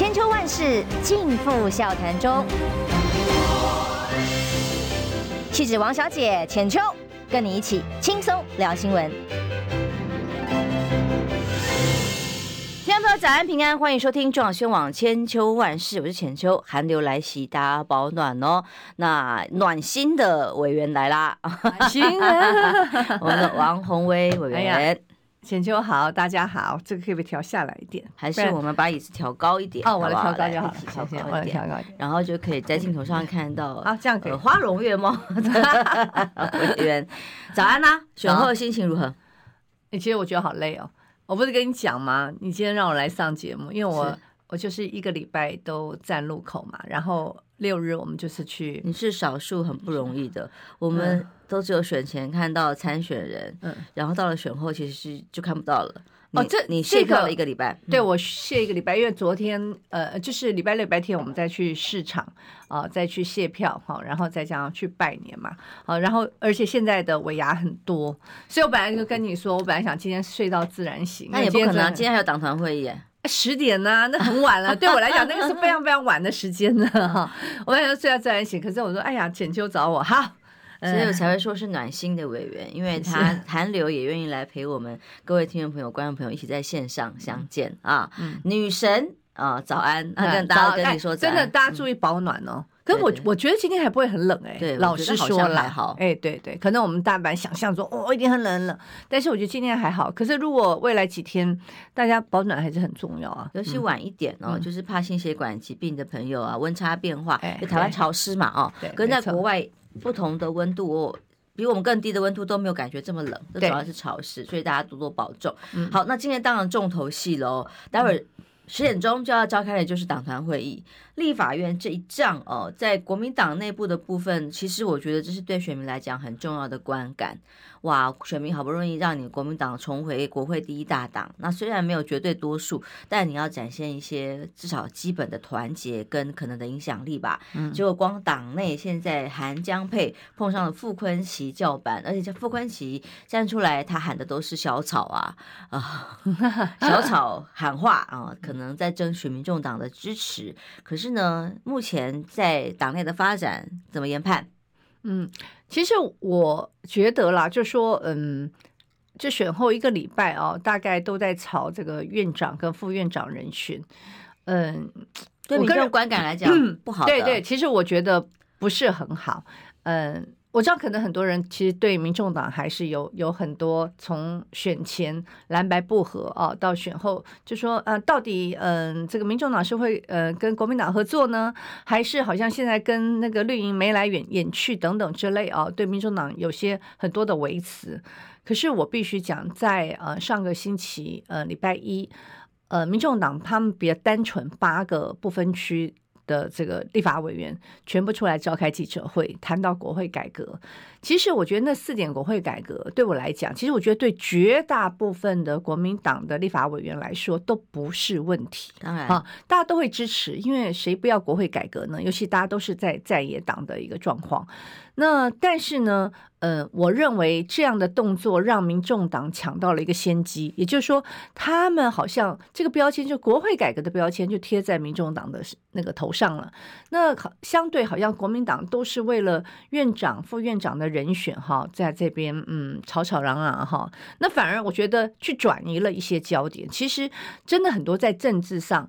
千秋万世尽付笑谈中。气质王小姐浅秋，跟你一起轻松聊新闻。听众朋友早安平安，欢迎收听中广宣网千秋万世，我是浅秋。寒流来袭，大家保暖哦。那暖心的委员来啦，暖心啊！我们的王宏威委员。哎浅秋好，大家好，这个可以不可以调下来一点？还是我们把椅子调高一点？哦，我来调高就好了，调高一点，然后就可以在镜头上看到 啊，这样可以。花容月貌，委员 早安呐，选后心情如何？你其实我觉得好累哦，我不是跟你讲吗？你今天让我来上节目，因为我我就是一个礼拜都站路口嘛，然后六日我们就是去。你是少数很不容易的，我们。都只有选前看到参选人，嗯，然后到了选后，其实是就看不到了。哦，这你卸票了一个礼拜，对我卸一个礼拜，因为昨天呃，就是礼拜六、礼拜天我们再去市场啊，再去卸票哈，然后再这样去拜年嘛，好，然后而且现在的尾牙很多，所以我本来就跟你说，我本来想今天睡到自然醒，那也不可能，今天还有党团会议，十点呢，那很晚了，对我来讲那个是非常非常晚的时间呢哈，我本来说睡到自然醒，可是我说哎呀，浅秋找我好。所以我才会说是暖心的委员，因为 他韩流也愿意来陪我们各位听众朋友、观众朋友一起在线上相见啊。女神啊，早安！啊，跟大家跟你说，真的大家注意保暖哦。可是我我觉得今天还不会很冷哎，对，老实说还好。哎，对对，可能我们大半想象中哦一定很冷冷，但是我觉得今天还好。可是如果未来几天大家保暖还是很重要啊，尤其晚一点哦，就是怕心血管疾病的朋友啊，温差变化，就台湾潮湿嘛哦，跟在国外。不同的温度哦，比我们更低的温度都没有感觉这么冷，这主要是潮湿，所以大家多多保重。嗯、好，那今天当然重头戏喽，待会儿十点钟就要召开的就是党团会议。立法院这一仗哦，在国民党内部的部分，其实我觉得这是对选民来讲很重要的观感。哇，选民好不容易让你国民党重回国会第一大党，那虽然没有绝对多数，但你要展现一些至少基本的团结跟可能的影响力吧。嗯，结果光党内现在韩江佩碰上了傅昆奇叫板，而且这傅昆奇站出来，他喊的都是小草啊啊，小草喊话啊，可能在争取民众党的支持。可是呢，目前在党内的发展怎么研判？嗯，其实我觉得啦，就说，嗯，就选后一个礼拜哦，大概都在炒这个院长跟副院长人选。嗯，对你这种观感来讲，嗯、不好。对对，其实我觉得不是很好。嗯。我知道，可能很多人其实对民众党还是有有很多从选前蓝白不合啊，到选后就说，呃，到底嗯、这个民众党是会呃跟国民党合作呢，还是好像现在跟那个绿营眉来眼眼去等等之类啊？对民众党有些很多的维持。可是我必须讲，在呃上个星期呃礼拜一，呃民众党他们比较单纯八个不分区。的这个立法委员全部出来召开记者会，谈到国会改革。其实我觉得那四点国会改革对我来讲，其实我觉得对绝大部分的国民党的立法委员来说都不是问题。当然啊，大家都会支持，因为谁不要国会改革呢？尤其大家都是在在野党的一个状况。那但是呢，呃，我认为这样的动作让民众党抢到了一个先机，也就是说，他们好像这个标签就国会改革的标签就贴在民众党的那个头上了。那相对好像国民党都是为了院长、副院长的人选哈，在这边嗯吵吵嚷嚷哈，那反而我觉得去转移了一些焦点。其实真的很多在政治上。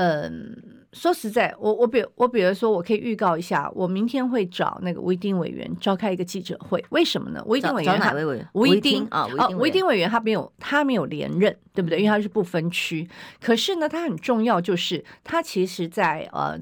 嗯，说实在，我我比我比如说，我可以预告一下，我明天会找那个吴一丁委员召开一个记者会。为什么呢？吴一丁委员他吴一丁啊，吴一丁委员他没有他没有连任，对不对？因为他是不分区。可是呢，他很重要，就是他其实在呃。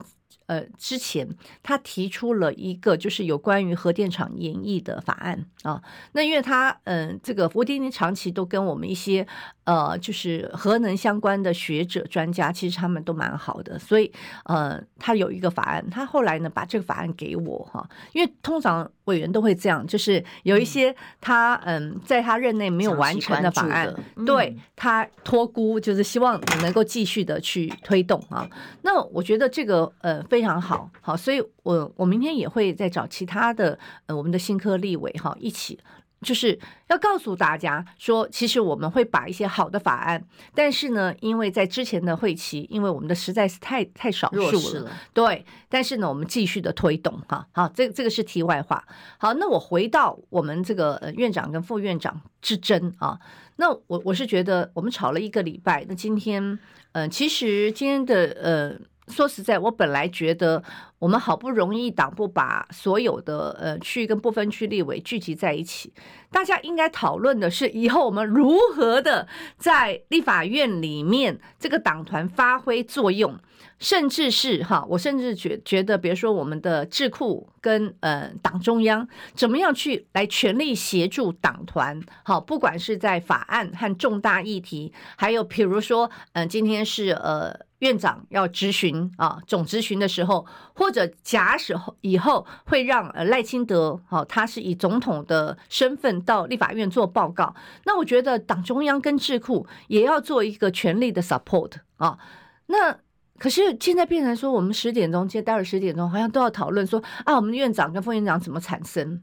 呃，之前他提出了一个就是有关于核电厂延役的法案啊。那因为他嗯、这个吴丁丁长期都跟我们一些呃，就是核能相关的学者专家，其实他们都蛮好的，所以呃，他有一个法案，他后来呢把这个法案给我哈，因为通常委员都会这样，就是有一些他嗯、呃，在他任内没有完成的法案，嗯、对他托孤，就是希望你能够继续的去推动啊。那我觉得这个呃非。非常好，好，所以我我明天也会再找其他的呃我们的新科立委哈一起就是要告诉大家说，其实我们会把一些好的法案，但是呢，因为在之前的会期，因为我们的实在是太太少数了，了对。但是呢，我们继续的推动哈。好，这这个是题外话。好，那我回到我们这个院长跟副院长之争啊。那我我是觉得我们吵了一个礼拜，那今天嗯、呃，其实今天的呃。说实在，我本来觉得我们好不容易党部把所有的呃区跟不分区立委聚集在一起，大家应该讨论的是以后我们如何的在立法院里面这个党团发挥作用，甚至是哈，我甚至觉觉得，比如说我们的智库跟呃党中央怎么样去来全力协助党团，好，不管是在法案和重大议题，还有比如说嗯、今天是呃。院长要质询啊，总质询的时候，或者假使以后会让呃赖清德，啊，他是以总统的身份到立法院做报告，那我觉得党中央跟智库也要做一个全力的 support 啊。那可是现在变成说，我们十点钟，接待会十点钟，好像都要讨论说啊，我们院长跟副院长怎么产生？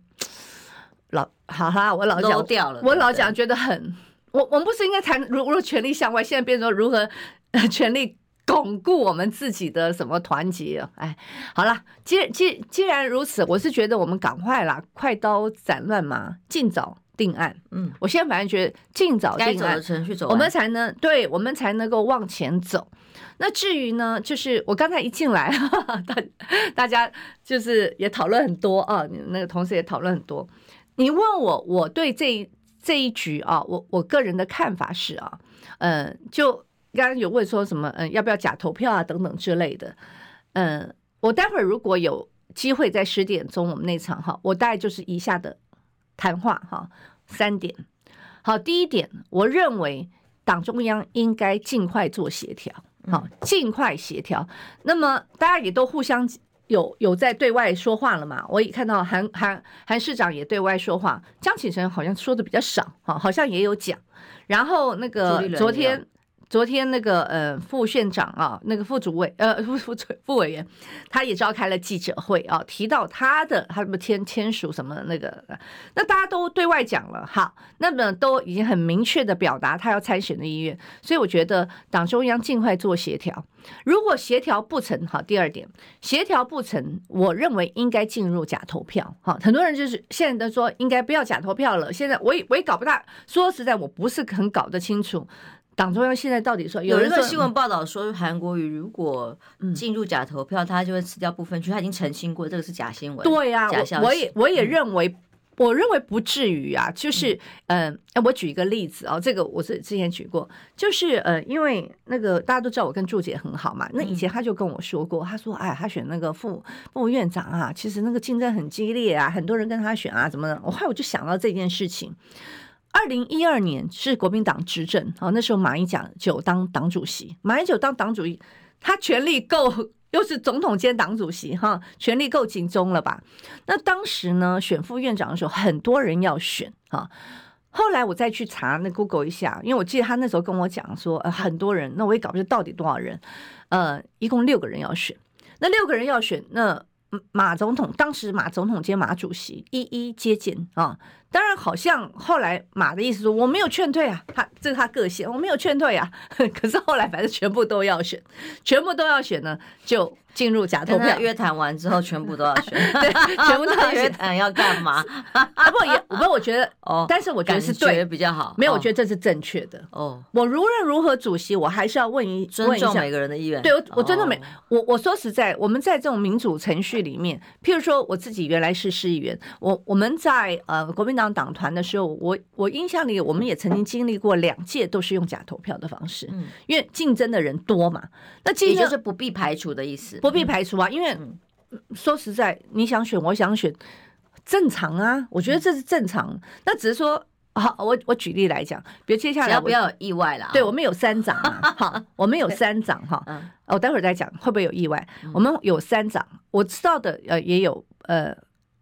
老好啦，我老讲掉了，我老讲觉得很，我我们不是应该谈如如何权力向外，现在变成说如何 权力。巩固我们自己的什么团结啊？哎，好了，既既既然如此，我是觉得我们赶快啦，快刀斩乱麻，尽早定案。嗯，我现在反正觉得尽早定案，程序走，我们才能对，我们才能够往前走。那至于呢，就是我刚才一进来，大大家就是也讨论很多啊，那个同事也讨论很多。你问我，我对这这一局啊，我我个人的看法是啊，嗯，就。刚刚有问说什么？嗯，要不要假投票啊？等等之类的。嗯，我待会儿如果有机会在十点钟我们那场哈，我大概就是以下的谈话哈，三点。好，第一点，我认为党中央应该尽快做协调，好，尽快协调。那么大家也都互相有有在对外说话了嘛？我也看到韩韩韩市长也对外说话，江启臣好像说的比较少，哈，好像也有讲。然后那个昨天。昨天那个呃副县长啊，那个副主委呃 副副副委员，他也召开了记者会啊，提到他的他什么签签署什么那个，那大家都对外讲了哈，那么都已经很明确的表达他要参选的意愿，所以我觉得党中央尽快做协调，如果协调不成，好，第二点协调不成，我认为应该进入假投票，好，很多人就是现在都说应该不要假投票了，现在我也我也搞不大，说实在我不是很搞得清楚。党中央现在到底说，有一个新闻报道说，韩国瑜如果进入假投票，他就会辞掉部分区。他已经澄清过，这个是假新闻。对呀，假消息。我也我也认为，我认为不至于啊。就是嗯，我举一个例子啊，这个我是之前举过，就是呃，因为那个大家都知道我跟祝姐很好嘛，那以前他就跟我说过，他说哎，他选那个副副院长啊，其实那个竞争很激烈啊，很多人跟他选啊，怎么的？我后来我就想到这件事情。二零一二年是国民党执政，好，那时候马英九当党主席，马英九当党主席，他权力够，又是总统兼党主席，哈，权力够集中了吧？那当时呢，选副院长的时候，很多人要选，哈。后来我再去查那 Google 一下，因为我记得他那时候跟我讲说，呃，很多人，那我也搞不清到底多少人，呃，一共六个人要选，那六个人要选，那马总统当时马总统兼马主席一一接见啊。当然，好像后来马的意思说我没有劝退啊，他这是他个性，我没有劝退啊。可是后来反正全部都要选，全部都要选呢，就。进入假投票，约谈完之后全部都要选，对，全部都要 约谈要干嘛？啊不也不，我觉得哦，但是我觉得是对比较好，没有，我觉得这是正确的哦。我无论如何主席，我还是要问一尊重每个人的意愿。对，我我尊重每我我说实在，我们在这种民主程序里面，譬如说我自己原来是市议员，我我们在呃国民党党团的时候，我我印象里我们也曾经经历过两届都是用假投票的方式，嗯，因为竞争的人多嘛，那竞争就是不必排除的意思。不必排除啊，因为说实在，你想选，我想选，正常啊。我觉得这是正常。那只是说，好，我我举例来讲，比如接下来要不要有意外啦？对，我们有三长啊，好，我们有三长哈。我待会儿再讲会不会有意外。我们有三长，我知道的呃也有呃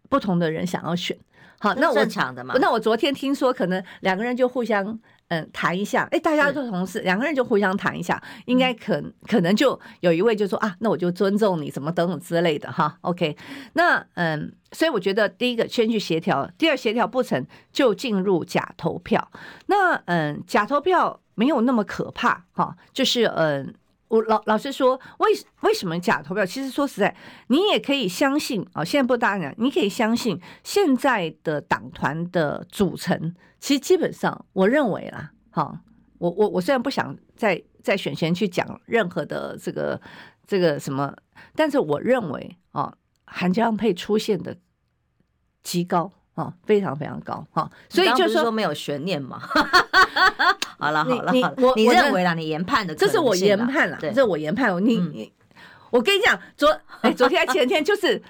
不同的人想要选。好，那我正常的嘛。那我昨天听说，可能两个人就互相嗯，谈一下，哎，大家都同事，两个人就互相谈一下，应该可可能就有一位就说啊，那我就尊重你，什么等等之类的哈。OK，那嗯，所以我觉得第一个先去协调，第二协调不成就进入假投票。那嗯，假投票没有那么可怕哈，就是嗯，我老老实说，为为什么假投票？其实说实在，你也可以相信啊，现在不大讲，你可以相信现在的党团的组成。其实基本上，我认为啦，哈，我我我虽然不想在在选前去讲任何的这个这个什么，但是我认为啊，韩江配出现的极高啊，非常非常高哈，所以就是说没有悬念嘛。好了好了，你我你认为啦，你研判的，这是我研判了，这是我研判。你你，我跟你讲，昨哎昨天前天就是。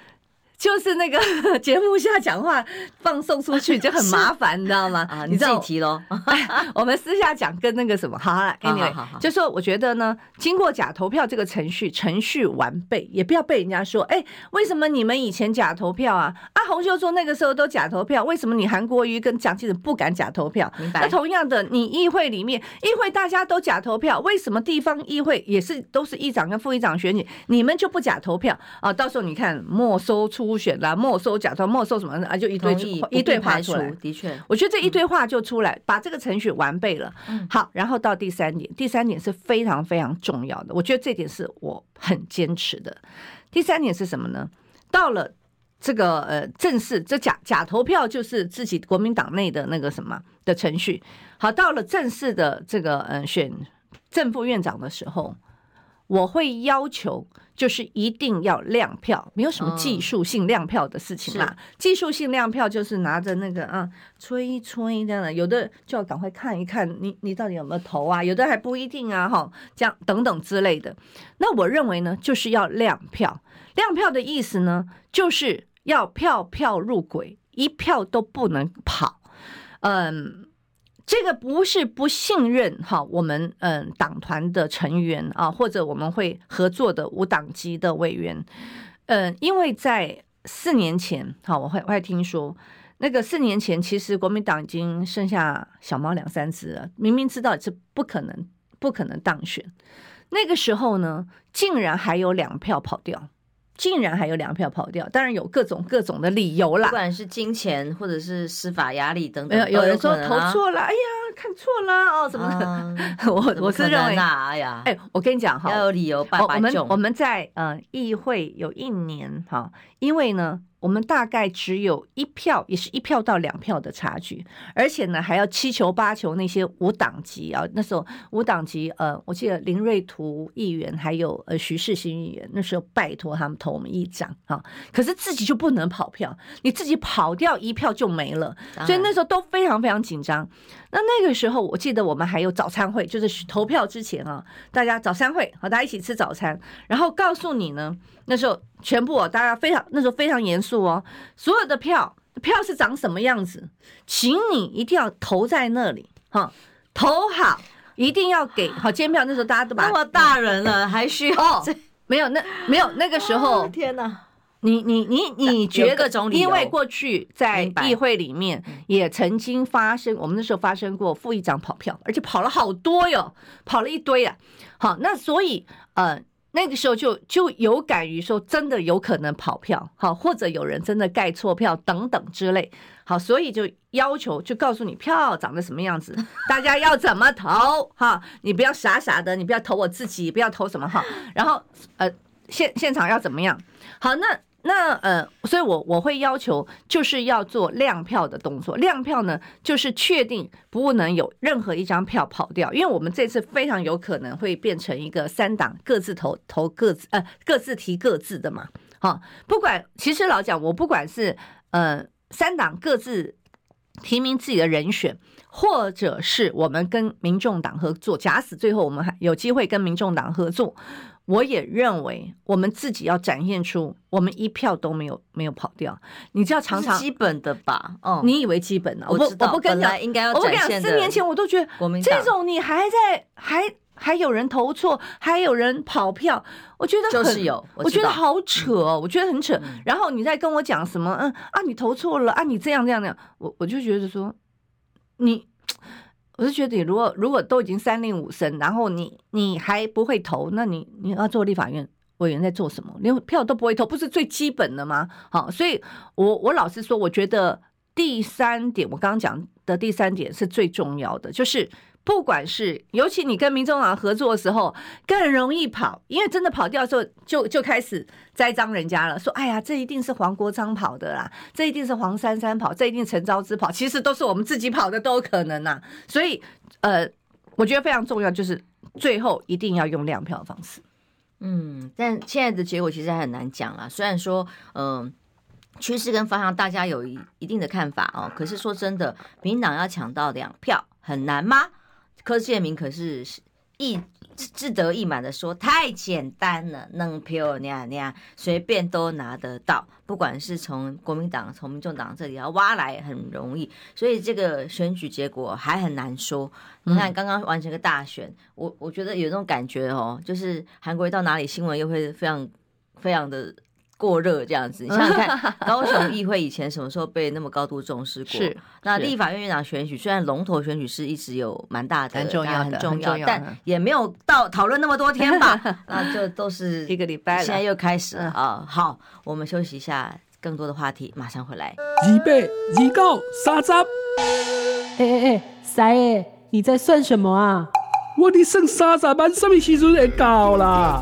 就是那个 节目下讲话放送出去 就很麻烦，你知道吗？啊，你自己提喽。我们私下讲跟那个什么，好了，Anyway，就说我觉得呢，经过假投票这个程序程序完备，也不要被人家说，哎，为什么你们以前假投票啊？啊，洪秀柱那个时候都假投票，为什么你韩国瑜跟蒋经国不敢假投票？明白。那同样的，你议会里面，议会大家都假投票，为什么地方议会也是都是议长跟副议长选举，你们就不假投票啊？到时候你看没收出。初选啦，没收假装，没收什么啊？就一堆一堆话出来。的确，我觉得这一堆话就出来，嗯、把这个程序完备了。嗯、好，然后到第三点，第三点是非常非常重要的，我觉得这点是我很坚持的。第三点是什么呢？到了这个呃正式这假假投票，就是自己国民党内的那个什么的程序。好，到了正式的这个呃选正副院长的时候。我会要求，就是一定要亮票，没有什么技术性亮票的事情啦。技术性亮票就是拿着那个啊，吹一吹这样的，有的就要赶快看一看你你到底有没有投啊，有的还不一定啊，哈，这样等等之类的。那我认为呢，就是要亮票。亮票的意思呢，就是要票票入轨，一票都不能跑。嗯。这个不是不信任哈，我们嗯党团的成员啊，或者我们会合作的无党籍的委员，嗯，因为在四年前哈，我会我还听说那个四年前，其实国民党已经剩下小猫两三只了，明明知道是不可能不可能当选，那个时候呢，竟然还有两票跑掉。竟然还有粮票跑掉，当然有各种各种的理由啦，不管是金钱或者是司法压力等等。有有人说投错了，哎呀，看错了哦，什么的。啊、我我是认为，哎呀，哎，我跟你讲哈，要有理由办法。我们我们在呃议会有一年哈，因为呢。我们大概只有一票，也是一票到两票的差距，而且呢，还要七求八求那些无党籍啊。那时候无党籍，呃，我记得林瑞图议员还有呃徐世新议员，那时候拜托他们投我们一张啊。可是自己就不能跑票，你自己跑掉一票就没了，所以那时候都非常非常紧张。那那个时候，我记得我们还有早餐会，就是投票之前啊，大家早餐会，和大家一起吃早餐，然后告诉你呢。那时候全部哦，大家非常那时候非常严肃哦，所有的票票是长什么样子，请你一定要投在那里哈，投好一定要给好监票。那时候大家都把那么大人了，还需要哦？没有那没有那个时候，天哪！你你你你觉得？总因为过去在议会里面也曾经发生，我们那时候发生过副议长跑票，而且跑了好多哟，跑了一堆啊。好，那所以呃。那个时候就就有感于说，真的有可能跑票，好，或者有人真的盖错票等等之类，好，所以就要求就告诉你票长得什么样子，大家要怎么投，哈，你不要傻傻的，你不要投我自己，不要投什么哈，然后呃现现场要怎么样，好，那。那呃，所以我我会要求就是要做亮票的动作。亮票呢，就是确定不能有任何一张票跑掉，因为我们这次非常有可能会变成一个三党各自投投各自呃各自提各自的嘛。好，不管其实老讲，我不管是呃三党各自提名自己的人选，或者是我们跟民众党合作，假使最后我们还有机会跟民众党合作。我也认为，我们自己要展现出我们一票都没有没有跑掉。你知道，常常基本的吧？哦，你以为基本呢？我知道，我不跟你讲，应该要展现的。四年前我都觉得，这种你还在还还有人投错，还有人跑票，我觉得就是有，我觉得好扯，我觉得很扯。然后你再跟我讲什么？嗯啊，你投错了啊，你这样这样这样，我我就觉得说，你我是觉得，如果如果都已经三令五申，然后你你还不会投，那你你要做立法院委员在做什么？连票都不会投，不是最基本的吗？好，所以我我老实说，我觉得第三点，我刚刚讲的第三点是最重要的，就是。不管是，尤其你跟民众党合作的时候，更容易跑，因为真的跑掉的时候就，就开始栽赃人家了，说：“哎呀，这一定是黄国昌跑的啦，这一定是黄珊珊跑，这一定陈昭之跑，其实都是我们自己跑的，都有可能呐。”所以，呃，我觉得非常重要，就是最后一定要用亮票的方式。嗯，但现在的结果其实还很难讲啦。虽然说，嗯、趋势跟方向大家有一一定的看法哦，可是说真的，民党要抢到两票很难吗？柯建铭可是一志得意满的说：“太简单了，能票那样那样，随便都拿得到。不管是从国民党、从民众党这里要挖来，很容易。所以这个选举结果还很难说。你看，刚刚完成个大选，我我觉得有那种感觉哦，就是韩国到哪里新闻又会非常非常的。”过热这样子，你想想看，高雄议会以前什么时候被那么高度重视过？是。那立法院院长选举虽然龙头选举是一直有蛮大的、很重要、很重要，但也没有到讨论那么多天吧？那就都是一个礼拜了。现在又开始了啊！好，我们休息一下，更多的话题马上回来。二八二九三十。哎哎哎，三爷，你在算什么啊？我的剩三十万，什么时阵会到啦？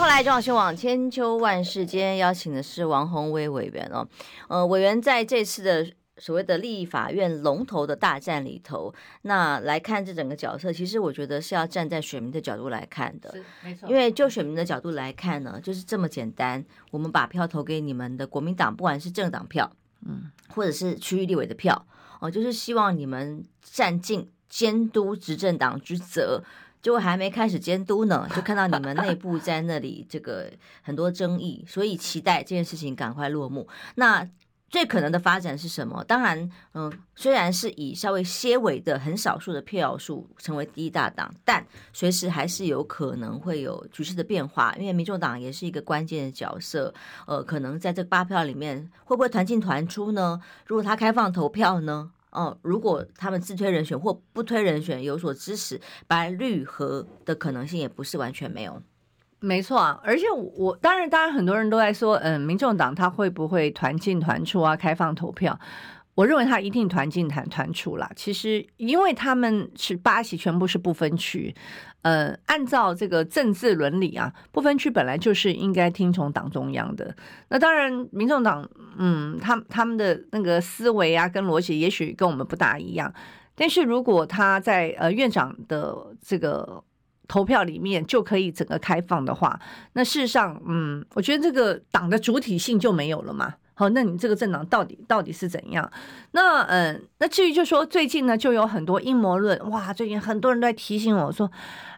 迎回来，中央新闻网千秋万世。今天邀请的是王宏威委员哦，呃，委员在这次的所谓的立法院龙头的大战里头，那来看这整个角色，其实我觉得是要站在选民的角度来看的，是没错。因为就选民的角度来看呢，就是这么简单，我们把票投给你们的国民党，不管是政党票，嗯，或者是区域立委的票，哦，就是希望你们善尽监督执政党之责。就还没开始监督呢，就看到你们内部在那里这个很多争议，所以期待这件事情赶快落幕。那最可能的发展是什么？当然，嗯，虽然是以稍微些微的很少数的票数成为第一大党，但随时还是有可能会有局势的变化，因为民众党也是一个关键的角色。呃，可能在这八票里面会不会团进团出呢？如果他开放投票呢？哦，如果他们自推人选或不推人选有所支持，白绿和的可能性也不是完全没有。没错啊，而且我当然，当然很多人都在说，嗯，民众党他会不会团进团出啊？开放投票？我认为他一定团进团团出啦。其实，因为他们是八席全部是不分区。呃，按照这个政治伦理啊，不分区本来就是应该听从党中央的。那当然，民众党，嗯，他他们的那个思维啊，跟逻辑也许跟我们不大一样。但是如果他在呃院长的这个投票里面就可以整个开放的话，那事实上，嗯，我觉得这个党的主体性就没有了嘛。好，那你这个政党到底到底是怎样？那嗯，那至于就说最近呢，就有很多阴谋论，哇，最近很多人都在提醒我说，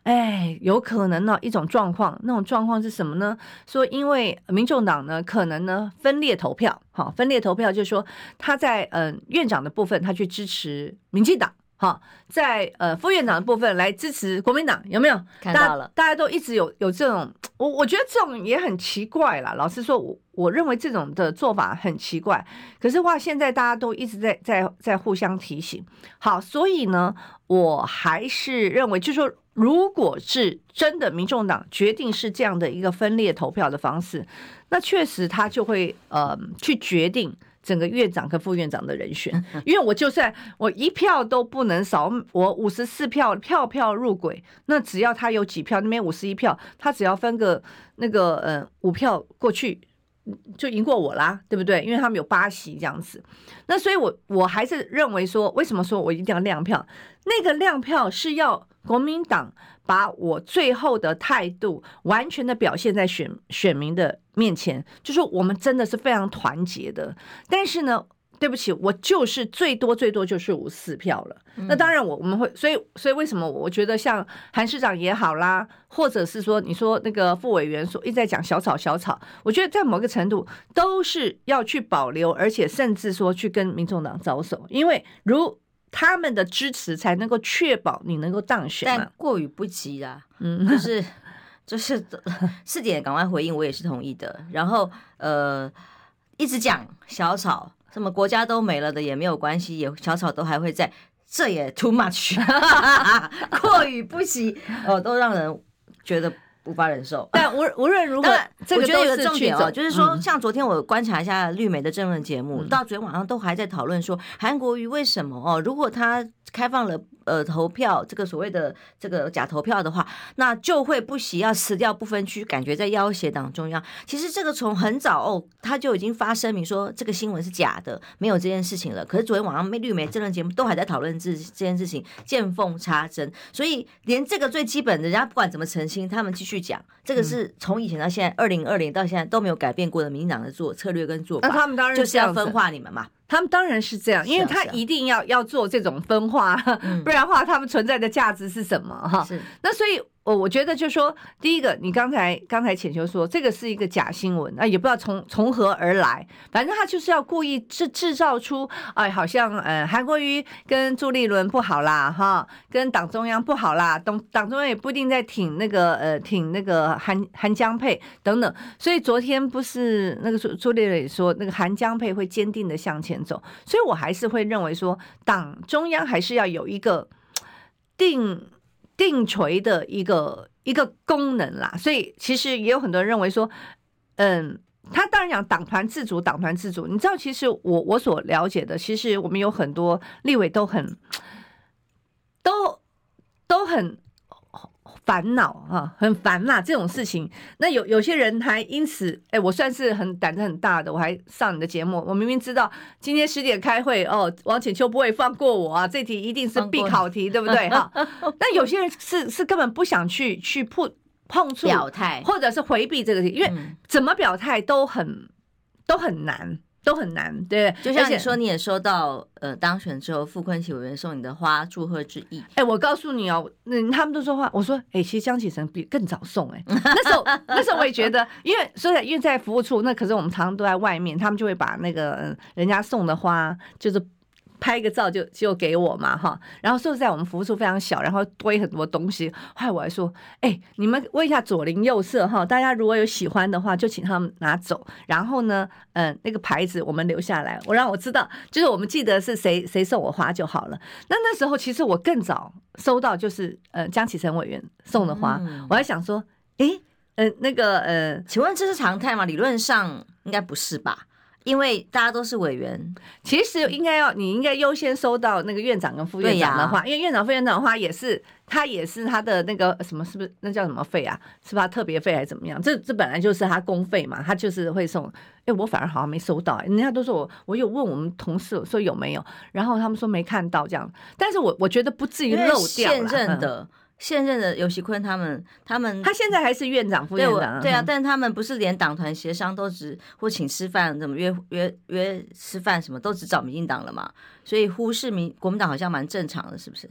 哎，有可能呢一种状况，那种状况是什么呢？说因为民众党呢可能呢分裂投票，好，分裂投票就是说他在嗯院长的部分他去支持民进党。好，在呃副院长的部分来支持国民党，有没有看到了？大家都一直有有这种，我我觉得这种也很奇怪啦。老实说，我我认为这种的做法很奇怪。可是话，现在大家都一直在在在互相提醒。好，所以呢，我还是认为，就是说，如果是真的，民众党决定是这样的一个分裂投票的方式，那确实他就会呃去决定。整个院长跟副院长的人选，因为我就算我一票都不能少，我五十四票票票入轨，那只要他有几票，那边五十一票，他只要分个那个呃五票过去，就赢过我啦，对不对？因为他们有八席这样子，那所以我我还是认为说，为什么说我一定要亮票？那个亮票是要国民党。把我最后的态度完全的表现在选选民的面前，就是我们真的是非常团结的。但是呢，对不起，我就是最多最多就是五四票了。嗯、那当然我我们会，所以所以为什么我觉得像韩市长也好啦，或者是说你说那个副委员说一直在讲小草小草，我觉得在某个程度都是要去保留，而且甚至说去跟民众党招手，因为如他们的支持才能够确保你能够当选，但过于不及啦，嗯，就是。就是四点赶快回应，我也是同意的。然后呃，一直讲小草，什么国家都没了的也没有关系，也小草都还会在，这也 too much，过于不及哦，都让人觉得无法忍受。但无无论如何，我觉得重点哦，就是说，像昨天我观察一下绿媒的政论节目，到昨天晚上都还在讨论说，韩国瑜为什么哦，如果他开放了。呃，投票这个所谓的这个假投票的话，那就会不惜要辞掉不分区，感觉在要挟党中央。其实这个从很早哦，他就已经发声明说这个新闻是假的，没有这件事情了。可是昨天晚上绿媒政论节目都还在讨论这这件事情，见缝插针。所以连这个最基本的，人家不管怎么澄清，他们继续讲，这个是从以前到现在，二零二零到现在都没有改变过的民进党的做策略跟做法。那他们当然就是要分化你们嘛。他们当然是这样，因为他一定要要做这种分化，不然的话，他们存在的价值是什么？哈，那所以。我我觉得就是说，第一个，你刚才刚才浅秋说这个是一个假新闻啊，也不知道从从何而来，反正他就是要故意制制造出，哎，好像呃韩国瑜跟朱立伦不好啦，哈，跟党中央不好啦，党党中央也不一定在挺那个呃挺那个韩韩江配等等，所以昨天不是那个朱朱立伦说那个韩江配会坚定的向前走，所以我还是会认为说党中央还是要有一个定。定锤的一个一个功能啦，所以其实也有很多人认为说，嗯，他当然讲党团自主，党团自主。你知道，其实我我所了解的，其实我们有很多立委都很都都很。烦恼啊，很烦呐，这种事情。那有有些人还因此，哎、欸，我算是很胆子很大的，我还上你的节目。我明明知道今天十点开会哦，王浅秋不会放过我啊，这题一定是必考题，对不对？哈。那有些人是是根本不想去去碰碰触表态，或者是回避这个题，因为怎么表态都很都很难。都很难，对，就像你说，你也收到呃当选之后傅昆萁委员送你的花，祝贺之意。哎，我告诉你哦，那他们都说话，我说，哎，其实江启臣比更早送，哎，那时候那时候我也觉得，因为说在因为在服务处，那可是我们常常都在外面，他们就会把那个人家送的花，就是。拍个照就就给我嘛哈，然后说实在我们服务处非常小，然后堆很多东西。后来我还说，哎、欸，你们问一下左邻右舍哈，大家如果有喜欢的话，就请他们拿走。然后呢，嗯，那个牌子我们留下来，我让我知道，就是我们记得是谁谁送我花就好了。那那时候其实我更早收到就是呃江启臣委员送的花，嗯、我还想说，哎、欸，呃那个呃，请问这是常态吗？理论上应该不是吧？因为大家都是委员，其实应该要你应该优先收到那个院长跟副院长的话，因为院长副院长的话也是他也是他的那个什么是不是那叫什么费啊？是吧特别费还是怎么样？这这本来就是他公费嘛，他就是会送。哎，我反而好像没收到，人家都说我我有问我们同事说有没有，然后他们说没看到这样，但是我我觉得不至于漏掉了。现任的。现任的尤喜坤他们，他们他现在还是院长、副院长，对啊，但他们不是连党团协商都只或请吃饭，怎么约约约吃饭什么都只找民进党了嘛？所以忽视民国民党好像蛮正常的，是不是？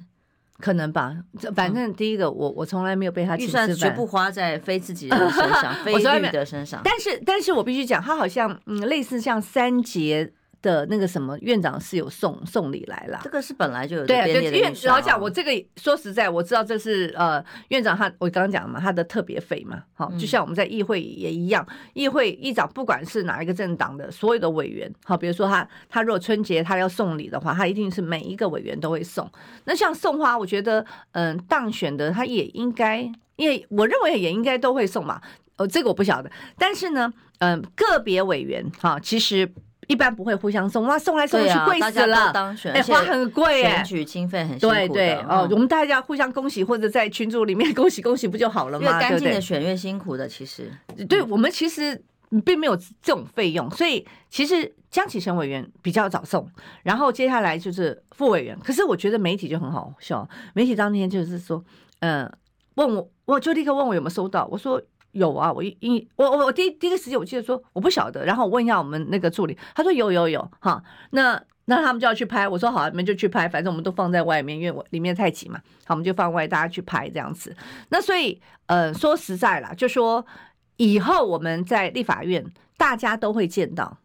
可能吧。反正第一个，我我从来没有被他预算绝不花在非自己人的身上，非绿的身上。但是，但是我必须讲，他好像嗯，类似像三节。的那个什么院长是有送送礼来了，这个是本来就有的。对啊，对，因为老实讲，我这个说实在，我知道这是呃院长他我刚刚讲嘛，他的特别费嘛，好，就像我们在议会也一样，议会议长不管是哪一个政党的所有的委员，好，比如说他他如果春节他要送礼的话，他一定是每一个委员都会送。那像送花，我觉得嗯当选的他也应该，因为我认为也应该都会送嘛，哦，这个我不晓得，但是呢，嗯个别委员哈，其实。一般不会互相送，哇，送来送去贵死了，哎，花很贵哎，选举经费很辛苦的。对对哦，我们大家互相恭喜，或者在群组里面恭喜恭喜，不就好了吗？越干净的选越辛苦的，其实。对我们其实并没有这种费用，所以其实江启臣委员比较早送，然后接下来就是副委员。可是我觉得媒体就很好笑，媒体当天就是说，嗯，问我，我就立刻问我有没有收到，我说。有啊，我一我我我第一第一个时间我记得说我不晓得，然后我问一下我们那个助理，他说有有有哈，那那他们就要去拍，我说好，你们就去拍，反正我们都放在外面，因为我里面太挤嘛，好，我们就放外，大家去拍这样子。那所以呃说实在啦，就说以后我们在立法院大家都会见到。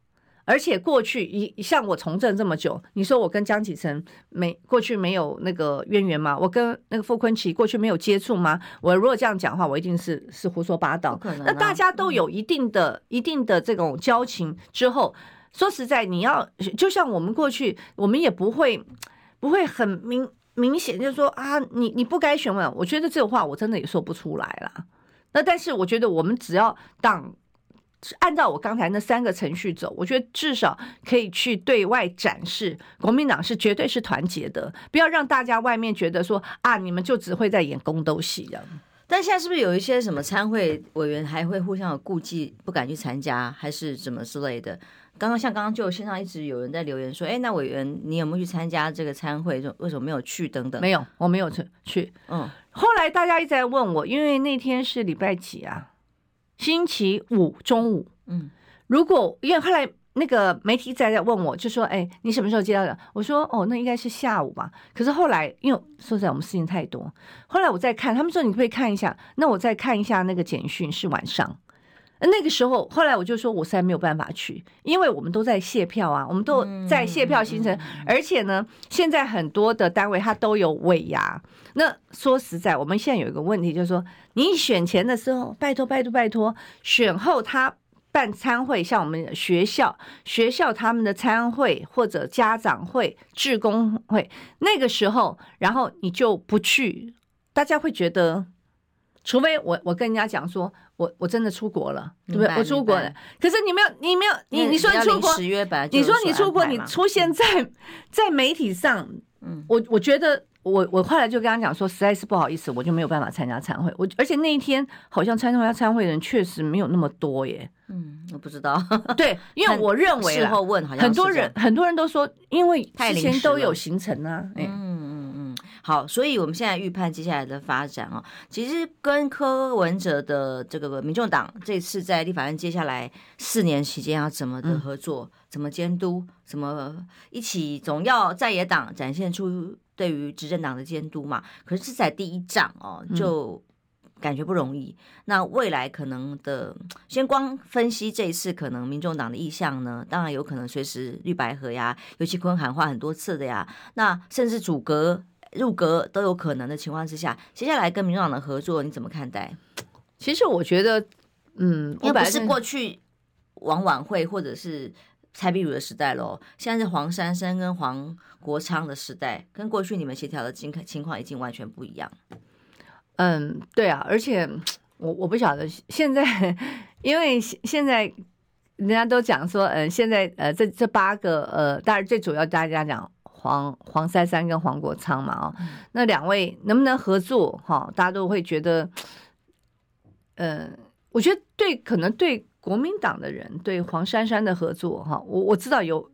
而且过去一像我从政这么久，你说我跟江启臣没过去没有那个渊源吗？我跟那个傅坤奇过去没有接触吗？我如果这样讲的话，我一定是是胡说八道。那大家都有一定的、嗯、一定的这种交情之后，说实在，你要就像我们过去，我们也不会不会很明明显就是说啊，你你不该询问。我觉得这个话我真的也说不出来了。那但是我觉得我们只要当。按照我刚才那三个程序走，我觉得至少可以去对外展示国民党是绝对是团结的，不要让大家外面觉得说啊，你们就只会在演宫斗戏这样。但现在是不是有一些什么参会委员还会互相有顾忌，不敢去参加，还是什么之类的？刚刚像刚刚就线上一直有人在留言说，哎，那委员你有没有去参加这个参会？为什么没有去？等等，没有，我没有去去。嗯，后来大家一直在问我，因为那天是礼拜几啊？星期五中午，嗯，如果因为后来那个媒体在在问我，就说：“哎，你什么时候接到的？”我说：“哦，那应该是下午吧。”可是后来，因为说实在我们事情太多，后来我再看，他们说你可以看一下，那我再看一下那个简讯是晚上。那个时候，后来我就说，我实在没有办法去，因为我们都在卸票啊，我们都在卸票行程，而且呢，现在很多的单位它都有尾牙。那说实在，我们现在有一个问题，就是说，你选前的时候，拜托拜托拜托，选后他办参会，像我们学校学校他们的参会或者家长会、志工会，那个时候，然后你就不去，大家会觉得。除非我我跟人家讲说，我我真的出国了，对不对？我出国了，可是你没有，你没有，你你说你出国，你说你出国，你出现在在媒体上，嗯，我我觉得我我后来就跟他讲说，实在是不好意思，我就没有办法参加参会。我而且那一天好像参加参会的人确实没有那么多耶。嗯，我不知道。对，因为我认为事后问好像很多人很多人都说，因为之前都有行程啊，嗯。好，所以我们现在预判接下来的发展哦，其实跟柯文哲的这个民众党这次在立法院接下来四年期间要怎么的合作，嗯、怎么监督，怎么一起总要在野党展现出对于执政党的监督嘛。可是，在第一仗哦，就感觉不容易。嗯、那未来可能的，先光分析这一次可能民众党的意向呢，当然有可能随时绿白合呀，尤其坤喊话很多次的呀，那甚至组阁。入阁都有可能的情况之下，接下来跟民众党的合作你怎么看待？其实我觉得，嗯，因为不是过去王婉慧或者是蔡碧如的时代喽，现在是黄珊珊跟黄国昌的时代，跟过去你们协调的情情况已经完全不一样。嗯，对啊，而且我我不晓得现在，因为现在人家都讲说，嗯，现在呃，这这八个呃，当然最主要大家讲。黄黄珊珊跟黄国昌嘛，哦，那两位能不能合作？哈，大家都会觉得，呃，我觉得对，可能对国民党的人对黄珊珊的合作，哈，我我知道有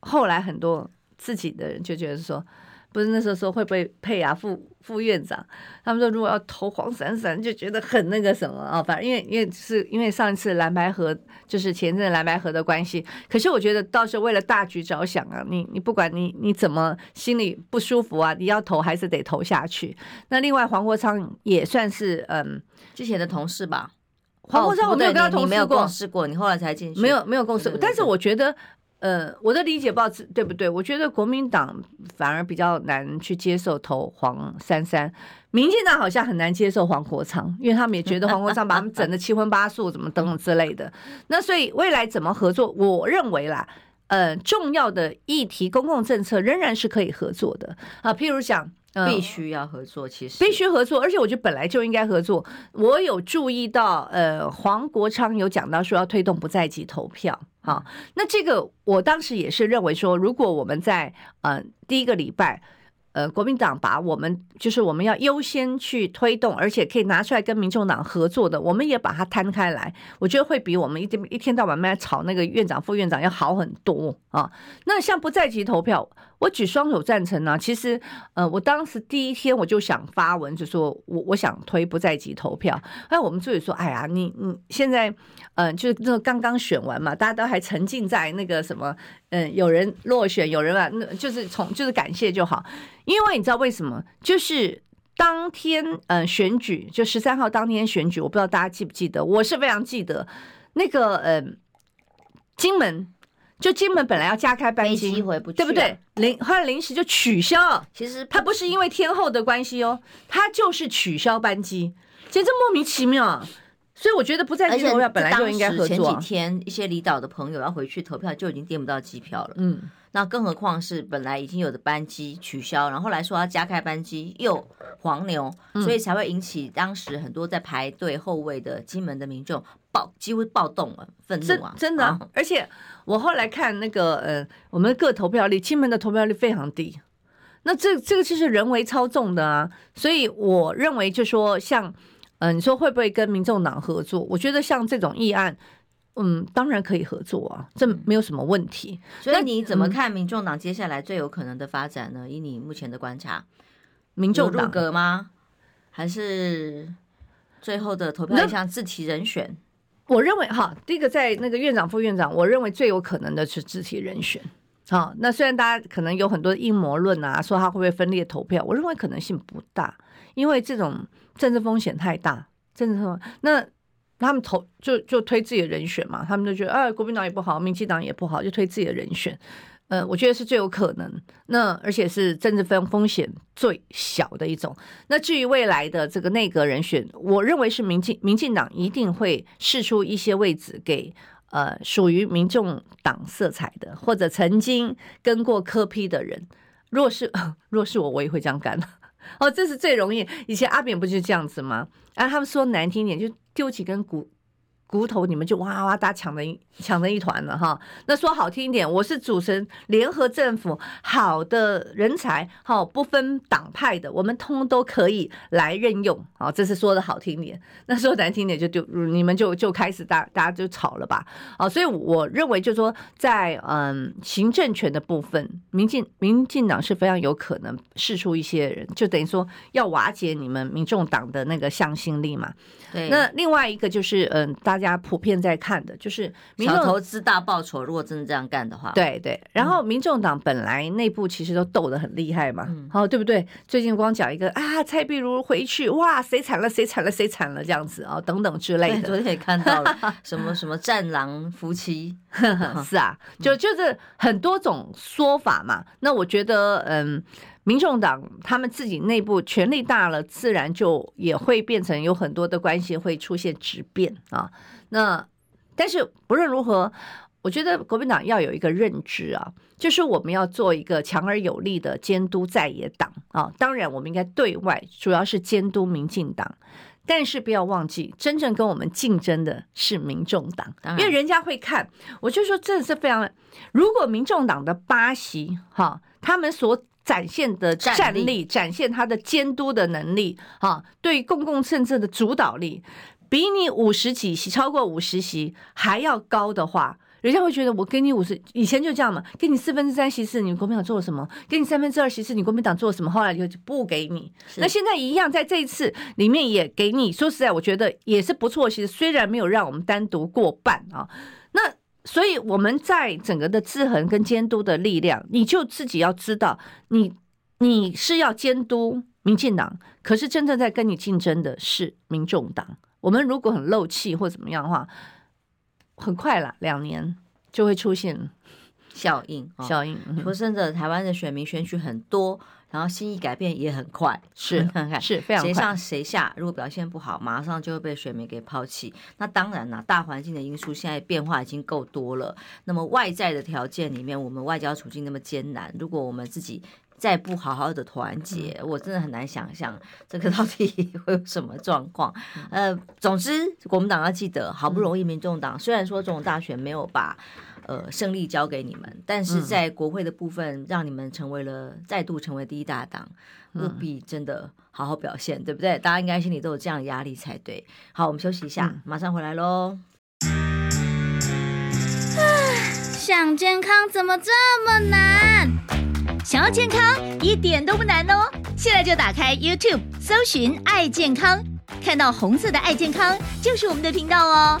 后来很多自己的人就觉得说。不是那时候说会不会配啊？副副院长，他们说如果要投黄珊珊，就觉得很那个什么啊。反正因为因为是因为上一次蓝白合就是前阵蓝白合的关系。可是我觉得到时候为了大局着想啊，你你不管你你怎么心里不舒服啊，你要投还是得投下去。那另外黄国昌也算是嗯之前的同事吧。黄国昌我没有跟他同事过，试过你后来才进去，没有没有共事过。但是我觉得。呃，我的理解不知道对不对？我觉得国民党反而比较难去接受投黄珊珊，民进党好像很难接受黄国昌，因为他们也觉得黄国昌把他们整的七荤八素，怎么等等之类的。那所以未来怎么合作？我认为啦，呃，重要的议题、公共政策仍然是可以合作的啊。譬如讲。必须要合作，其实必须合作，而且我觉得本来就应该合作。我有注意到，呃，黄国昌有讲到说要推动不在籍投票，好，那这个我当时也是认为说，如果我们在呃第一个礼拜，呃，国民党把我们就是我们要优先去推动，而且可以拿出来跟民众党合作的，我们也把它摊开来，我觉得会比我们一天一天到晚在吵那个院长、副院长要好很多啊。那像不在籍投票，我举双手赞成呢、啊。其实，呃，我当时第一天我就想发文，就说我我想推不在籍投票。哎，我们助理说，哎呀，你你现在，嗯、就是那个刚刚选完嘛，大家都还沉浸在那个什么，嗯、有人落选，有人啊，就是从就是感谢就好。因为你知道为什么？就是当天，嗯、呃，选举就十三号当天选举，我不知道大家记不记得，我是非常记得那个，嗯、呃，金门。就金门本来要加开班机，回不去，对不对？临后来临时就取消。其实他不是因为天后的关系哦，他就是取消班机，简直莫名其妙。所以我觉得不在籍投票本来就应该合作。前几天一些离岛的朋友要回去投票，就已经订不到机票了。嗯，那更何况是本来已经有的班机取消，然后后来说要加开班机又黄牛，所以才会引起当时很多在排队候位的金门的民众暴几乎暴动了，愤怒啊！真的，啊，而且我后来看那个呃，我们各投票率，金门的投票率非常低，那这这个就是人为操纵的啊！所以我认为就说像。嗯、呃，你说会不会跟民众党合作？我觉得像这种议案，嗯，当然可以合作啊，这没有什么问题。所以你怎么看民众党接下来最有可能的发展呢？以你目前的观察，民众党入阁吗？还是最后的投票像自提人选？我认为哈，第一个在那个院长、副院长，我认为最有可能的是自提人选。好，那虽然大家可能有很多阴谋论啊，说他会不会分裂投票，我认为可能性不大，因为这种。政治风险太大，政治风险，那他们投就就推自己的人选嘛，他们就觉得啊，国民党也不好，民进党也不好，就推自己的人选。呃，我觉得是最有可能，那而且是政治风风险最小的一种。那至于未来的这个内阁人选，我认为是民进民进党一定会试出一些位置给呃属于民众党色彩的，或者曾经跟过科批的人。若是 若是我，我也会这样干。哦，这是最容易。以前阿扁不就这样子吗？啊，他们说难听点，就丢几根骨。骨头，你们就哇哇大抢的抢成一团了哈。那说好听一点，我是组成联合政府，好的人才，好不分党派的，我们通都可以来任用。好，这是说的好听点。那说难听点，就就你们就就开始大大家就吵了吧。好，所以我认为就是说，在嗯行政权的部分，民进民进党是非常有可能释出一些人，就等于说要瓦解你们民众党的那个向心力嘛。对。那另外一个就是嗯大。大家普遍在看的就是小投资大报酬。如果真的这样干的话，对对。然后民众党本来内部其实都斗得很厉害嘛，好、嗯、对不对？最近光讲一个啊，蔡碧如回去，哇，谁惨了？谁惨了？谁惨了？这样子啊，等等之类的。昨天也看到了 什么什么战狼夫妻，是啊，就就是很多种说法嘛。那我觉得，嗯。民众党他们自己内部权力大了，自然就也会变成有很多的关系会出现质变啊。那但是不论如何，我觉得国民党要有一个认知啊，就是我们要做一个强而有力的监督在野党啊。当然，我们应该对外主要是监督民进党，但是不要忘记，真正跟我们竞争的是民众党，因为人家会看。我就说，这是非常，如果民众党的八席哈，他们所展现的战力，展现他的监督的能力，哈，对公共政策的主导力，比你五十几席超过五十席还要高的话，人家会觉得我给你五十，以前就这样嘛，给你四分之三席次，你国民党做了什么？给你三分之二席次，你国民党做了什么？后来就不给你。那现在一样，在这一次里面也给你。说实在，我觉得也是不错。其实虽然没有让我们单独过半啊，那。所以我们在整个的制衡跟监督的力量，你就自己要知道，你你是要监督民进党，可是真正在跟你竞争的是民众党。我们如果很漏气或怎么样的话，很快了，两年就会出现效应。效应，说真的，台湾的选民选举很多。然后心意改变也很快，是 看看是非常快，谁上谁下，如果表现不好，马上就会被选民给抛弃。那当然了，大环境的因素现在变化已经够多了。那么外在的条件里面，我们外交处境那么艰难，如果我们自己再不好好的团结，嗯、我真的很难想象这个到底 会有什么状况。呃，总之，国民党要记得，好不容易民众党、嗯、虽然说这种大选没有把。呃胜利交给你们，但是在国会的部分，让你们成为了再度成为第一大党，务必真的好好表现，对不对？大家应该心里都有这样的压力才对。好，我们休息一下，马上回来喽。想健康怎么这么难？想要健康一点都不难哦！现在就打开 YouTube，搜寻“爱健康”，看到红色的“爱健康”就是我们的频道哦。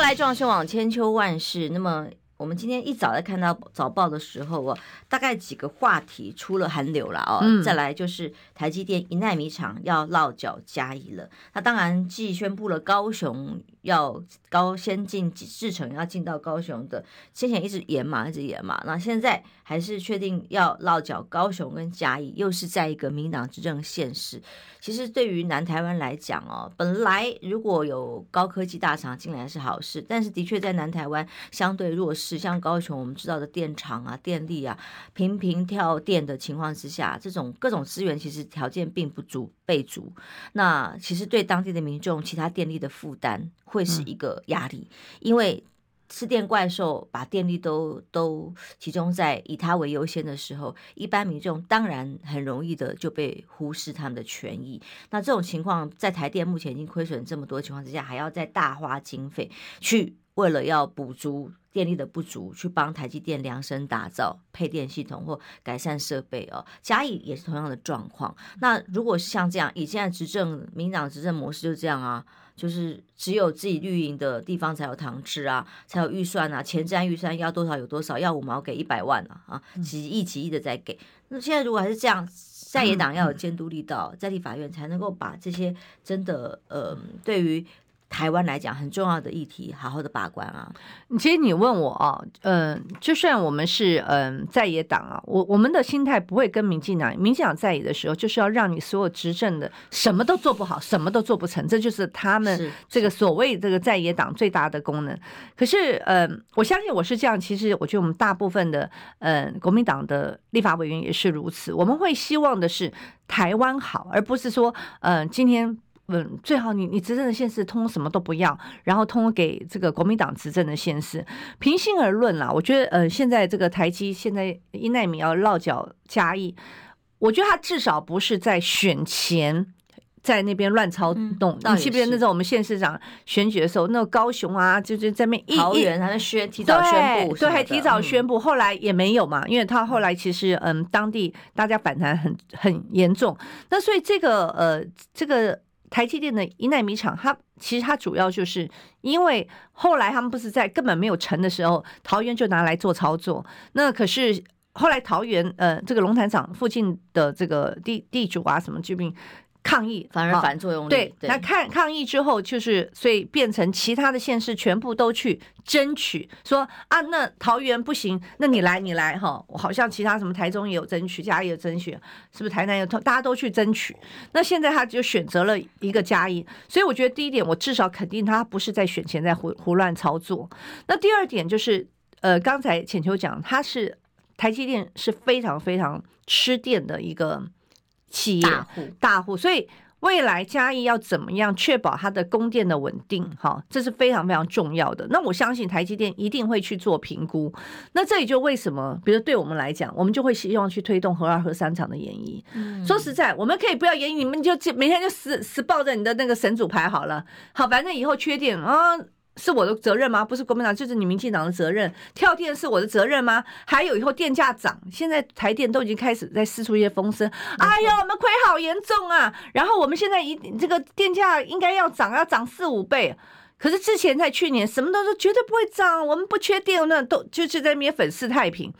来，壮声网千秋万世。那么。我们今天一早在看到早报的时候哦，大概几个话题出了寒流了哦。嗯、再来就是台积电一纳米厂要落脚嘉义了。那当然既宣布了高雄要高先进制程要进到高雄的，先前一直延嘛，一直延嘛。那现在还是确定要落脚高雄跟嘉义，又是在一个民党执政县市。其实对于南台湾来讲哦，本来如果有高科技大厂进来是好事，但是的确在南台湾相对弱势。像高雄，我们知道的电厂啊、电力啊，频频跳电的情况之下，这种各种资源其实条件并不足备足。那其实对当地的民众，其他电力的负担会是一个压力，嗯、因为吃电怪兽把电力都都集中在以它为优先的时候，一般民众当然很容易的就被忽视他们的权益。那这种情况在台电目前已经亏损这么多情况之下，还要再大花经费去为了要补足。电力的不足，去帮台积电量身打造配电系统或改善设备哦。嘉义也是同样的状况。那如果是像这样，以现在执政民党执政模式就这样啊，就是只有自己绿营的地方才有糖吃啊，才有预算啊，前瞻预算要多少有多少，要五毛给一百万啊啊，几亿几亿的在给。那现在如果还是这样，在野党要有监督力道，在立法院才能够把这些真的呃，对于。台湾来讲很重要的议题，好好的把关啊。其实你问我啊，嗯，就算我们是嗯在野党啊，我我们的心态不会跟民进党，民进党在野的时候，就是要让你所有执政的什么都做不好，什么都做不成，这就是他们这个所谓这个在野党最大的功能。可是，嗯，我相信我是这样。其实，我觉得我们大部分的嗯国民党的立法委员也是如此。我们会希望的是台湾好，而不是说嗯今天。嗯，最好你你执政的县市通什么都不要，然后通给这个国民党执政的县市。平心而论啦，我觉得呃，现在这个台积现在一奈米要落脚嘉义，我觉得他至少不是在选前在那边乱操动。嗯、你记不记得那时候我们县市长选举的时候，那个高雄啊，就是在那边桃园还在宣提早宣布，对，还提早宣布，后来也没有嘛，因为他后来其实嗯，当地大家反弹很很严重。那所以这个呃，这个。台积电的一奈米厂，它其实它主要就是因为后来他们不是在根本没有成的时候，桃园就拿来做操作。那可是后来桃园呃这个龙潭厂附近的这个地地主啊什么居民。抗议反而反作用力，对，那抗抗议之后，就是所以变成其他的县市全部都去争取，说啊，那桃园不行，那你来，你来哈，我好像其他什么台中也有争取，嘉义也有争取，是不是台南有，大家都去争取。那现在他就选择了一个嘉义，所以我觉得第一点，我至少肯定他不是在选前在胡胡乱操作。那第二点就是，呃，刚才浅秋讲，他是台积电是非常非常吃电的一个。企业大户大户，所以未来嘉义要怎么样确保它的供电的稳定？哈，这是非常非常重要的。那我相信台积电一定会去做评估。那这也就为什么，比如对我们来讲，我们就会希望去推动核二、核三厂的研拟。嗯、说实在，我们可以不要研拟，你们就每天就死死抱着你的那个神主牌好了。好，反正以后缺电啊。是我的责任吗？不是国民党，就是你民进党的责任。跳电是我的责任吗？还有以后电价涨，现在台电都已经开始在释出一些风声。哎呀，我们亏好严重啊！然后我们现在一这个电价应该要涨，要涨四五倍。可是之前在去年什么都说绝对不会涨，我们不缺电，那都就是在那边粉饰太平。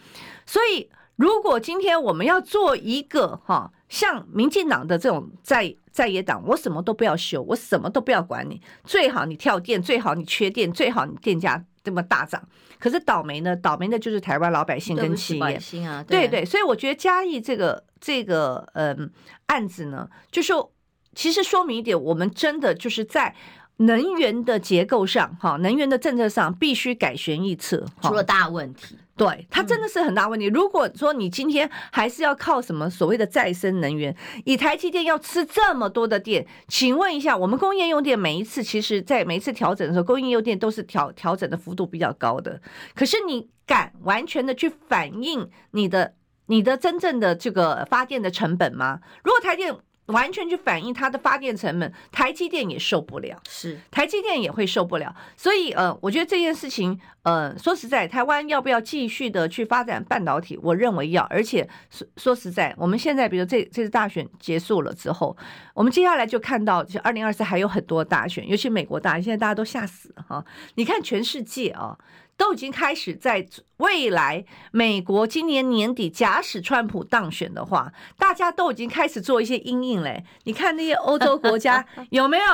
所以如果今天我们要做一个哈，像民进党的这种在。在野党，我什么都不要修，我什么都不要管你。最好你跳电，最好你缺电，最好你电价这么大涨。可是倒霉呢？倒霉的就是台湾老百姓跟企业啊，对对。所以我觉得嘉义这个这个嗯案子呢，就说其实说明一点，我们真的就是在。能源的结构上，哈，能源的政策上必须改弦易辙，出了大问题。对，它真的是很大问题。如果说你今天还是要靠什么所谓的再生能源，以台积电要吃这么多的电，请问一下，我们工业用电每一次，其实在每一次调整的时候，工业用电都是调调整的幅度比较高的。可是你敢完全的去反映你的你的真正的这个发电的成本吗？如果台电完全去反映它的发电成本，台积电也受不了，是台积电也会受不了。所以呃，我觉得这件事情，呃，说实在，台湾要不要继续的去发展半导体？我认为要。而且说说实在，我们现在比如这这次大选结束了之后，我们接下来就看到，就二零二四还有很多大选，尤其美国大选，现在大家都吓死了哈。你看全世界啊。都已经开始在未来，美国今年年底，假使川普当选的话，大家都已经开始做一些阴影嘞。你看那些欧洲国家 有没有？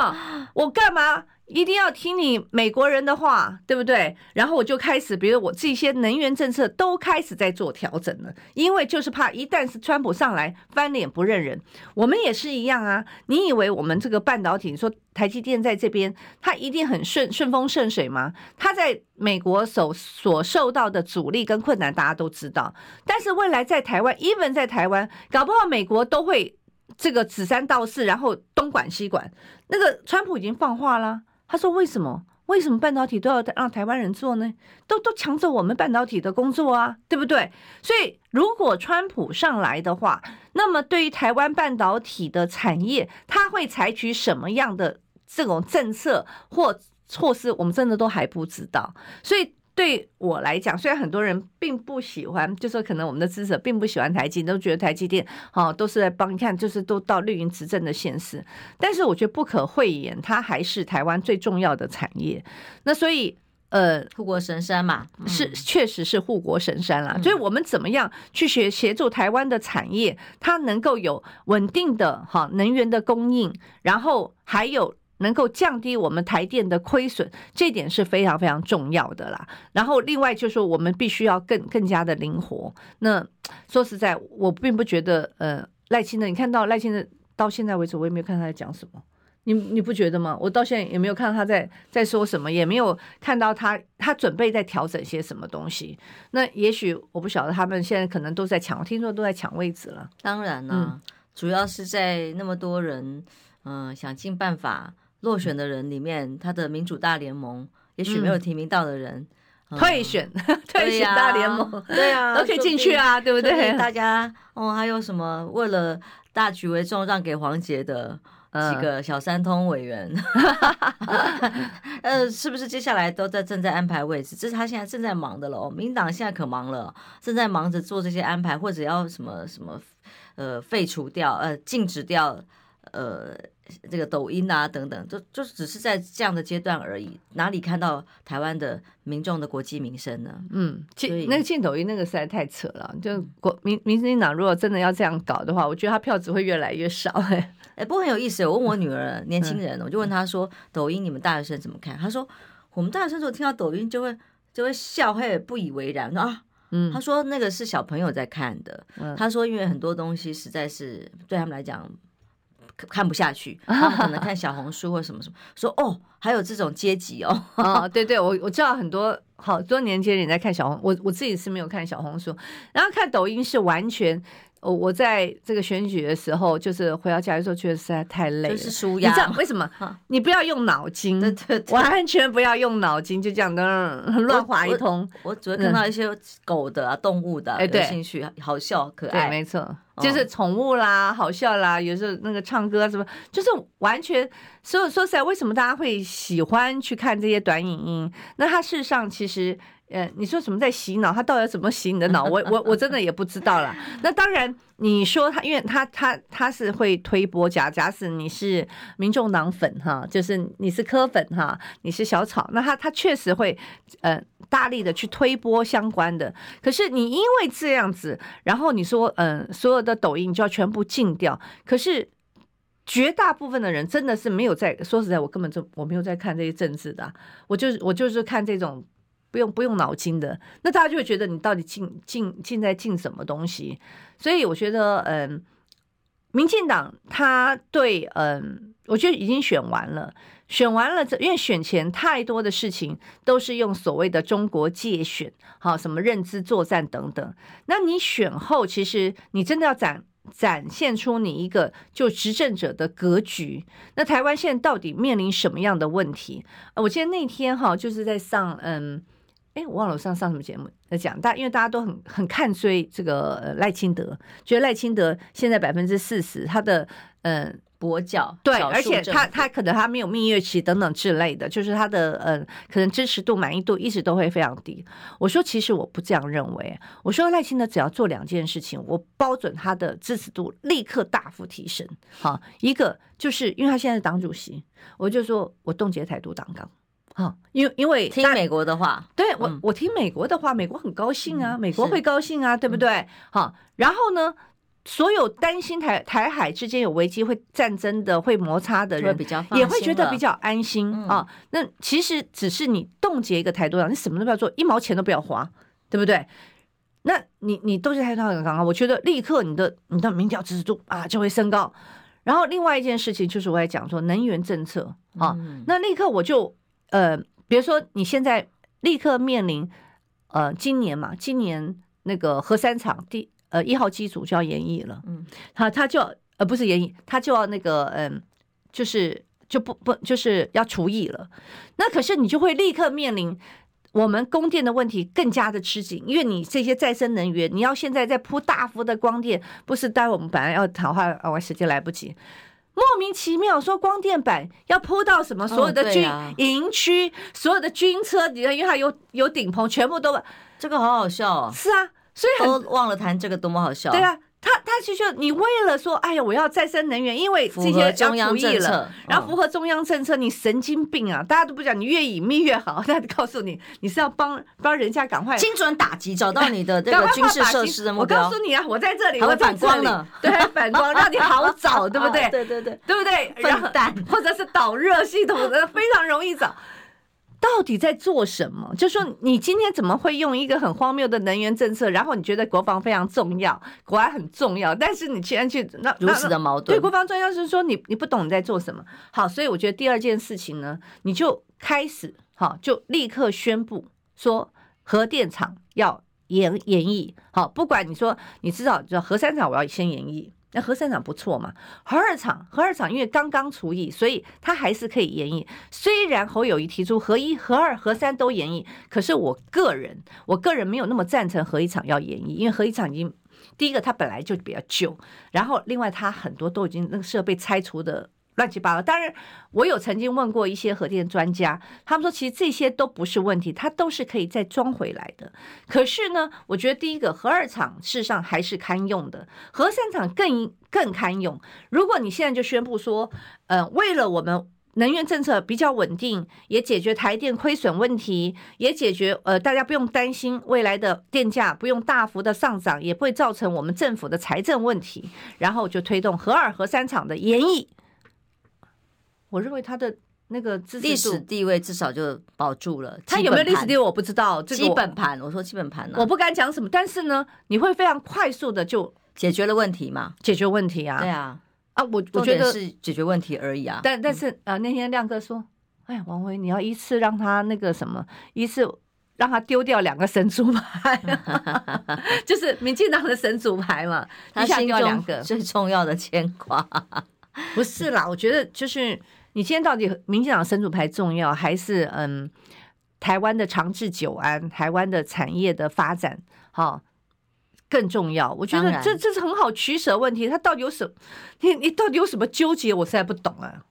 我干嘛？一定要听你美国人的话，对不对？然后我就开始，比如我这些能源政策都开始在做调整了，因为就是怕一旦是川普上来翻脸不认人，我们也是一样啊。你以为我们这个半导体，你说台积电在这边，它一定很顺顺风顺水吗？它在美国所所受到的阻力跟困难，大家都知道。但是未来在台湾，even 在台湾，搞不好美国都会这个指三道四，然后东管西管。那个川普已经放话了。他说：“为什么？为什么半导体都要让台湾人做呢？都都抢走我们半导体的工作啊，对不对？所以，如果川普上来的话，那么对于台湾半导体的产业，他会采取什么样的这种政策或措施？我们真的都还不知道。所以。”对我来讲，虽然很多人并不喜欢，就说可能我们的支持者并不喜欢台积，都觉得台积电哦都是在帮你看，就是都到绿营执政的现实。但是我觉得不可讳言，它还是台湾最重要的产业。那所以呃，护国神山嘛，嗯、是确实是护国神山啦。所以我们怎么样去协协助台湾的产业，它能够有稳定的哈能源的供应，然后还有。能够降低我们台电的亏损，这点是非常非常重要的啦。然后另外就是，我们必须要更更加的灵活。那说实在，我并不觉得呃赖清德，你看到赖清德到现在为止，我也没有看他在讲什么。你你不觉得吗？我到现在也没有看到他在在说什么，也没有看到他他准备在调整些什么东西。那也许我不晓得他们现在可能都在抢，我听说都在抢位置了。当然了，嗯，主要是在那么多人嗯、呃、想尽办法。落选的人里面，他的民主大联盟也许没有提名到的人，退选，退选大联盟，对啊，都可以进去啊，对不对？大家 哦，还有什么为了大局为重，让给黄杰的几个小三通委员，嗯、呃，是不是接下来都在正在安排位置？这是他现在正在忙的了。民党现在可忙了，正在忙着做这些安排，或者要什么什么呃废除掉，呃禁止掉，呃。这个抖音啊，等等，就就只是在这样的阶段而已，哪里看到台湾的民众的国际民生呢？嗯，那个进抖音那个实在太扯了。就国民民进党如果真的要这样搞的话，我觉得他票只会越来越少。哎，哎，不过很有意思。我问我女儿，年轻人，我就问她说，抖音你们大学生怎么看？她说，我们大学生如果听到抖音就会就会笑，会不以为然。说啊，嗯，她说那个是小朋友在看的。她说因为很多东西实在是对他们来讲。看不下去，他们可能看小红书或什么什么，说哦，还有这种阶级哦，哦，对对，我我知道很多好多年轻人在看小红，我我自己是没有看小红书，然后看抖音是完全。我我在这个选举的时候，就是回到家的时候，觉得实在太累了。是舒压。你知道为什么？你不要用脑筋，对对对，完全不要用脑筋，就这样的乱划一通。我只会看到一些狗的啊、动物的，兴趣好笑可爱。对，没错，就是宠物啦，好笑啦，有时候那个唱歌什么，就是完全。所以说实在，为什么大家会喜欢去看这些短影音？那它事实上其实。呃，你说什么在洗脑？它到底要怎么洗你的脑？我我我真的也不知道了。那当然，你说他，因为他他他是会推波假，假使你是民众党粉哈，就是你是柯粉哈，你是小草，那他他确实会呃大力的去推波相关的。可是你因为这样子，然后你说嗯、所有的抖音就要全部禁掉。可是绝大部分的人真的是没有在说实在，我根本就我没有在看这些政治的，我就我就是看这种。不用不用脑筋的，那大家就会觉得你到底进进进在进什么东西？所以我觉得，嗯，民进党他对，嗯，我觉得已经选完了，选完了，因为选前太多的事情都是用所谓的中国介选，好，什么认知作战等等。那你选后，其实你真的要展展现出你一个就执政者的格局。那台湾现在到底面临什么样的问题？我记得那天哈，就是在上，嗯。哎，我忘了我上上什么节目在讲，大因为大家都很很看衰这个赖清德，觉得赖清德现在百分之四十，他的嗯跛脚，对，而且他他可能他没有蜜月期等等之类的，就是他的嗯可能支持度满意度一直都会非常低。我说其实我不这样认为，我说赖清德只要做两件事情，我包准他的支持度立刻大幅提升。好，一个就是因为他现在是党主席，我就说我冻结台独党纲。好，因为因为听美国的话，对我我听美国的话，美国很高兴啊，美国会高兴啊，对不对？好，然后呢，所有担心台台海之间有危机、会战争的、会摩擦的人，也会觉得比较安心啊。那其实只是你冻结一个台独党，你什么都不要做，一毛钱都不要花，对不对？那你你冻结台独党纲啊，我觉得立刻你的你的民调支持度啊就会升高。然后另外一件事情就是我在讲说能源政策啊，那立刻我就。呃，比如说你现在立刻面临，呃，今年嘛，今年那个核三厂第呃一号机组就要延役了，嗯，他他就要呃不是延役，他就要那个嗯、呃，就是就不不就是要除役了。那可是你就会立刻面临我们供电的问题更加的吃紧，因为你这些再生能源，你要现在在铺大幅的光电，不是待会我们本来要谈话啊，我时间来不及。莫名其妙说光电板要铺到什么？所有的军营区，所有的军车，你看，因为它有有顶棚，全部都这个好好笑哦。是啊，所以都忘了谈这个多么好笑。对啊。他他其实你为了说，哎呀，我要再生能源，因为这些中央政策，然后符合中央政策，你神经病啊！大家都不讲，你越隐秘越好。他告诉你，你是要帮帮人家赶快精准打击，找到你的这个 军事设施的目标。我告诉你啊，我在这里，还会反光呢，对，反光让你好找，对不对？对对对，对不对？笨蛋，或者是导热系统的，非常容易找。到底在做什么？就说你今天怎么会用一个很荒谬的能源政策，然后你觉得国防非常重要，国安很重要，但是你居然去那如此的矛盾。对，国防重要是说你你不懂你在做什么。好，所以我觉得第二件事情呢，你就开始好，就立刻宣布说核电厂要延延役。好，不管你说你至少就核三厂我要先延役。那核三厂不错嘛，核二厂，核二厂因为刚刚除役，所以它还是可以延役。虽然侯友谊提出核一、核二、核三都延役，可是我个人，我个人没有那么赞成核一厂要延役，因为核一厂已经第一个它本来就比较旧，然后另外它很多都已经那个设备拆除的。乱七八糟。当然，我有曾经问过一些核电专家，他们说其实这些都不是问题，它都是可以再装回来的。可是呢，我觉得第一个核二厂事实上还是堪用的，核三厂更更堪用。如果你现在就宣布说，呃，为了我们能源政策比较稳定，也解决台电亏损问题，也解决呃大家不用担心未来的电价不用大幅的上涨，也不会造成我们政府的财政问题，然后就推动核二、核三厂的延役。我认为他的那个历史地位至少就保住了。他有没有历史地位我不知道。基本盘，我说基本盘呢，我不敢讲什么。但是呢，你会非常快速的就解决了问题嘛？解决问题啊？对啊，啊，我我觉得是解决问题而已啊。但但是啊，那天亮哥说，哎，王维，你要一次让他那个什么，一次让他丢掉两个神主牌，就是民进党的神主牌嘛，他心中最重要的牵挂。不是啦，我觉得就是。你今天到底民进党神主牌重要，还是嗯台湾的长治久安、台湾的产业的发展好更重要？我觉得这这是很好取舍问题。他到底有什么？你你到底有什么纠结？我实在不懂啊。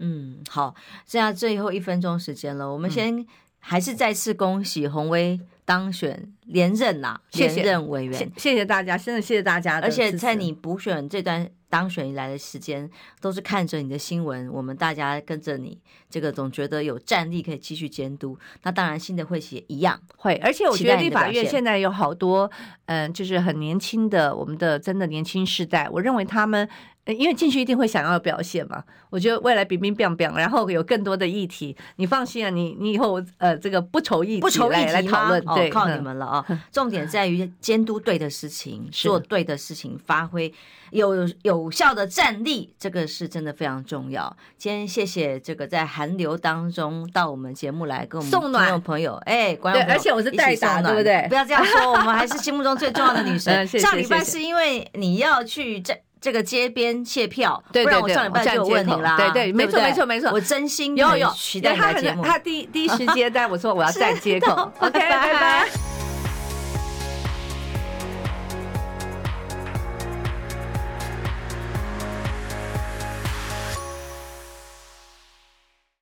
嗯，好，剩下最后一分钟时间了，我们先还是再次恭喜鸿薇当选连任呐，连任委员。谢谢大家，真的谢谢大家。而且在你补选这段。当选以来的时间，都是看着你的新闻，我们大家跟着你，这个总觉得有战力可以继续监督。那当然，新的会期也一样会，而且我觉得立法院现在有好多，嗯、呃，就是很年轻的，我们的真的年轻世代，我认为他们因为进去一定会想要表现嘛。我觉得未来冰冰冰冰，然后有更多的议题，你放心啊，你你以后呃这个不愁议题不愁议题来讨论，对，靠你们了啊！重点在于监督对的事情，做对的事情，发挥有有效的战力，这个是真的非常重要。今天谢谢这个在寒流当中到我们节目来跟我们送暖朋友，哎，对，而且我是代打，对不对？不要这样说，我们还是 心目中最重要的女神。上礼拜是因为你要去这。这个街边谢票，对对对，我上礼拜就有问你啦，对对，没错没错没错，我真心有有期待他的节目，他第第一时间，但我说我要站街口，OK，拜拜。